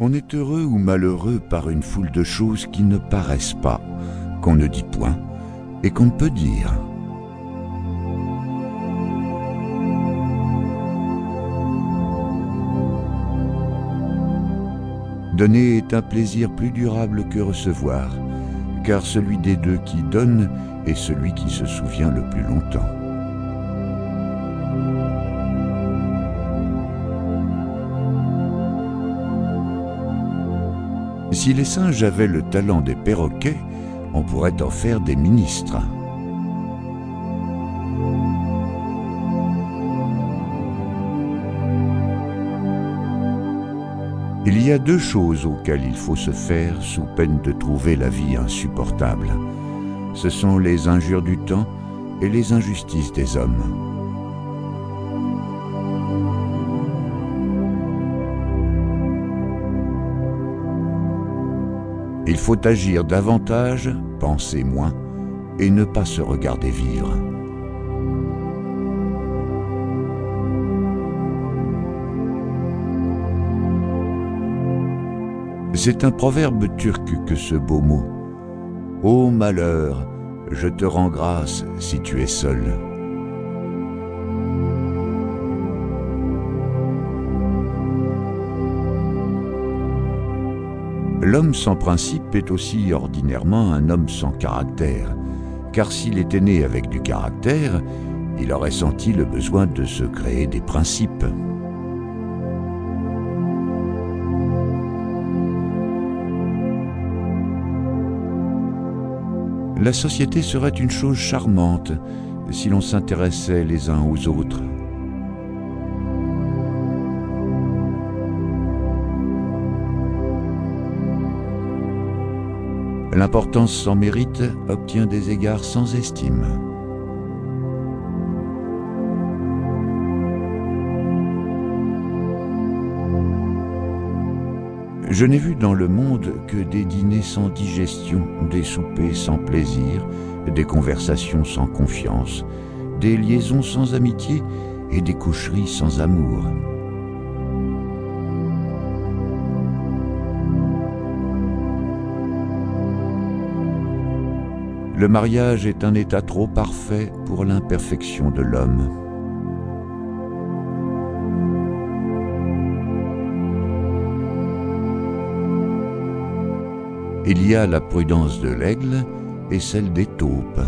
On est heureux ou malheureux par une foule de choses qui ne paraissent pas, qu'on ne dit point et qu'on ne peut dire. Donner est un plaisir plus durable que recevoir, car celui des deux qui donne est celui qui se souvient le plus longtemps. Si les singes avaient le talent des perroquets, on pourrait en faire des ministres. Il y a deux choses auxquelles il faut se faire sous peine de trouver la vie insupportable. Ce sont les injures du temps et les injustices des hommes. Il faut agir davantage, penser moins, et ne pas se regarder vivre. C'est un proverbe turc que ce beau mot. Ô malheur, je te rends grâce si tu es seul. L'homme sans principe est aussi ordinairement un homme sans caractère, car s'il était né avec du caractère, il aurait senti le besoin de se créer des principes. La société serait une chose charmante si l'on s'intéressait les uns aux autres. L'importance sans mérite obtient des égards sans estime. Je n'ai vu dans le monde que des dîners sans digestion, des soupers sans plaisir, des conversations sans confiance, des liaisons sans amitié et des coucheries sans amour. Le mariage est un état trop parfait pour l'imperfection de l'homme. Il y a la prudence de l'aigle et celle des taupes.